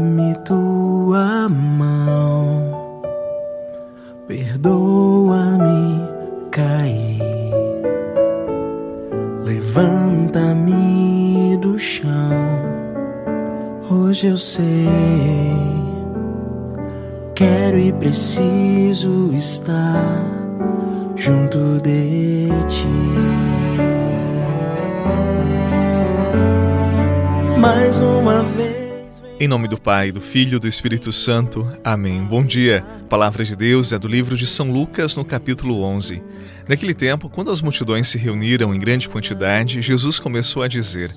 Dá-me tua mão, perdoa-me cair, levanta-me do chão. Hoje eu sei, quero e preciso estar junto de ti. mais uma vez. Em nome do Pai, do Filho e do Espírito Santo. Amém. Bom dia. A palavra de Deus é do livro de São Lucas, no capítulo 11. Naquele tempo, quando as multidões se reuniram em grande quantidade, Jesus começou a dizer: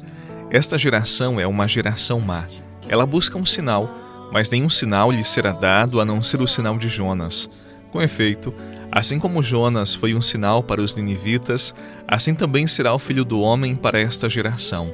Esta geração é uma geração má. Ela busca um sinal, mas nenhum sinal lhe será dado a não ser o sinal de Jonas. Com efeito, assim como Jonas foi um sinal para os ninivitas, assim também será o filho do homem para esta geração.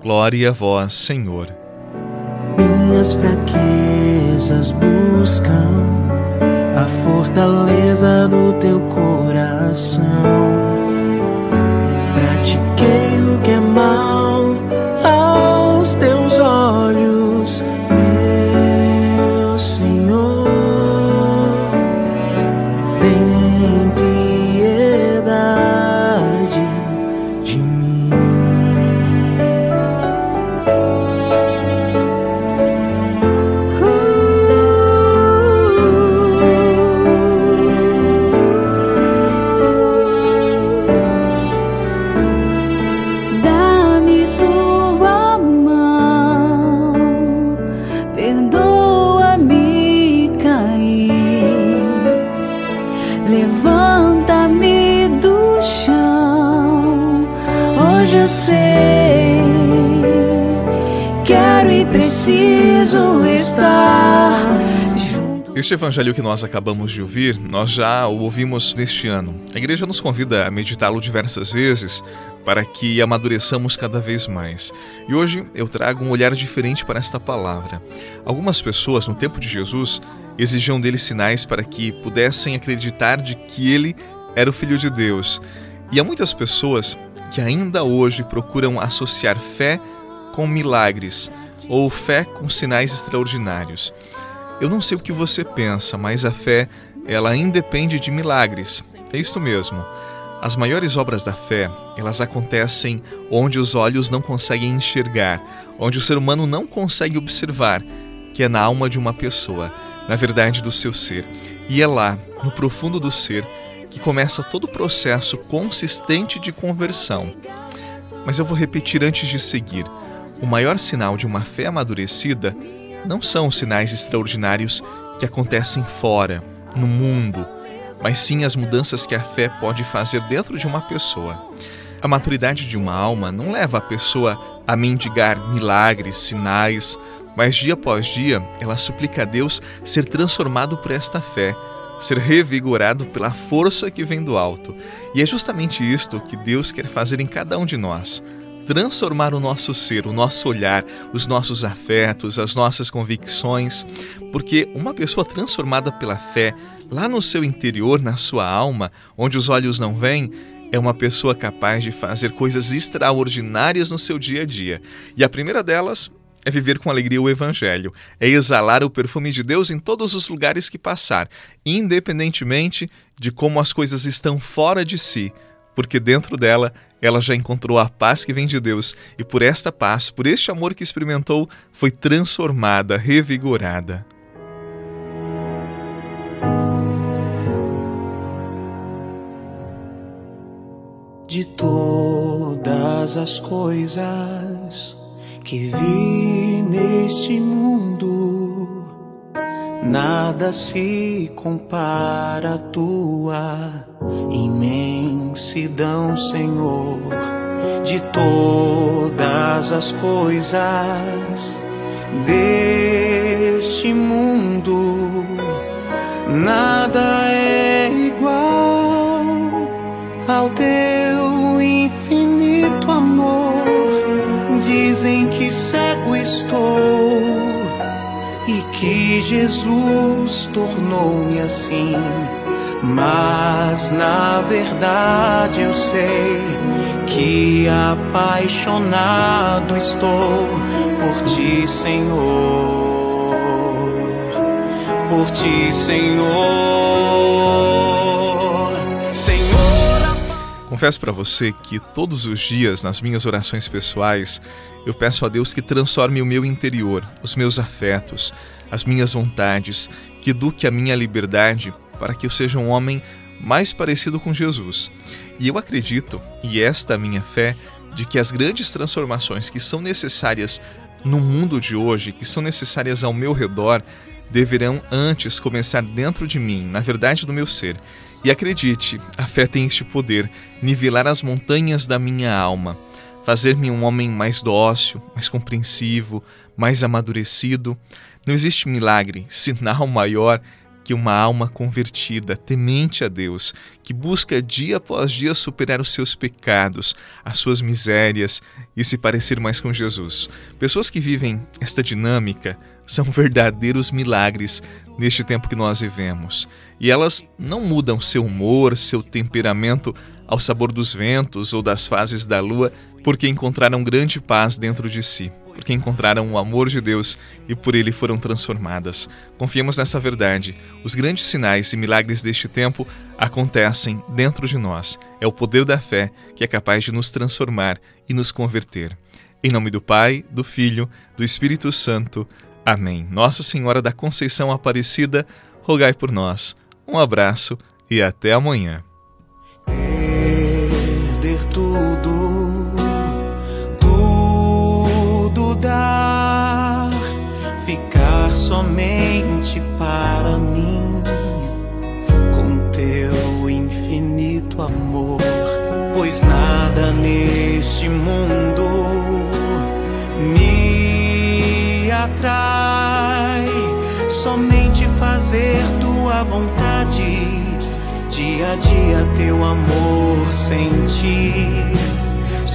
Glória a vós, Senhor. Minhas fraquezas buscam a fortaleza do teu coração. Preciso estar. Este evangelho que nós acabamos de ouvir, nós já o ouvimos neste ano. A igreja nos convida a meditá-lo diversas vezes para que amadureçamos cada vez mais. E hoje eu trago um olhar diferente para esta palavra. Algumas pessoas, no tempo de Jesus, exigiam dele sinais para que pudessem acreditar de que ele era o Filho de Deus. E há muitas pessoas que ainda hoje procuram associar fé com milagres ou fé com sinais extraordinários. Eu não sei o que você pensa, mas a fé, ela independe de milagres. É isto mesmo. As maiores obras da fé, elas acontecem onde os olhos não conseguem enxergar, onde o ser humano não consegue observar, que é na alma de uma pessoa, na verdade do seu ser. E é lá, no profundo do ser, que começa todo o processo consistente de conversão. Mas eu vou repetir antes de seguir. O maior sinal de uma fé amadurecida não são os sinais extraordinários que acontecem fora, no mundo, mas sim as mudanças que a fé pode fazer dentro de uma pessoa. A maturidade de uma alma não leva a pessoa a mendigar milagres, sinais, mas dia após dia ela suplica a Deus ser transformado por esta fé, ser revigorado pela força que vem do alto. E é justamente isto que Deus quer fazer em cada um de nós transformar o nosso ser, o nosso olhar, os nossos afetos, as nossas convicções, porque uma pessoa transformada pela fé, lá no seu interior, na sua alma, onde os olhos não veem, é uma pessoa capaz de fazer coisas extraordinárias no seu dia a dia. E a primeira delas é viver com alegria o Evangelho, é exalar o perfume de Deus em todos os lugares que passar, independentemente de como as coisas estão fora de si, porque dentro dela ela já encontrou a paz que vem de Deus e por esta paz, por este amor que experimentou, foi transformada, revigorada. de todas as coisas que vi neste mundo, nada se compara à tua imensidão, Senhor. De todas as coisas deste mundo nada é igual ao teu infinito amor. Dizem que cego estou e que Jesus tornou-me assim. Mas na verdade eu sei que apaixonado estou por ti, Senhor. Por ti, Senhor. Senhor. Confesso para você que todos os dias, nas minhas orações pessoais, eu peço a Deus que transforme o meu interior, os meus afetos, as minhas vontades, que eduque a minha liberdade para que eu seja um homem mais parecido com Jesus. E eu acredito, e esta é a minha fé, de que as grandes transformações que são necessárias no mundo de hoje, que são necessárias ao meu redor, deverão antes começar dentro de mim, na verdade do meu ser. E acredite, a fé tem este poder, nivelar as montanhas da minha alma, fazer-me um homem mais dócil, mais compreensivo, mais amadurecido. Não existe milagre, sinal maior que uma alma convertida, temente a Deus, que busca dia após dia superar os seus pecados, as suas misérias e se parecer mais com Jesus. Pessoas que vivem esta dinâmica são verdadeiros milagres neste tempo que nós vivemos. E elas não mudam seu humor, seu temperamento ao sabor dos ventos ou das fases da lua, porque encontraram grande paz dentro de si porque encontraram o amor de Deus e por ele foram transformadas. Confiemos nessa verdade. Os grandes sinais e milagres deste tempo acontecem dentro de nós. É o poder da fé que é capaz de nos transformar e nos converter. Em nome do Pai, do Filho, do Espírito Santo. Amém. Nossa Senhora da Conceição Aparecida, rogai por nós. Um abraço e até amanhã. Perder tudo somente para mim, com teu infinito amor, pois nada neste mundo me atrai, somente fazer tua vontade, dia a dia teu amor sentir,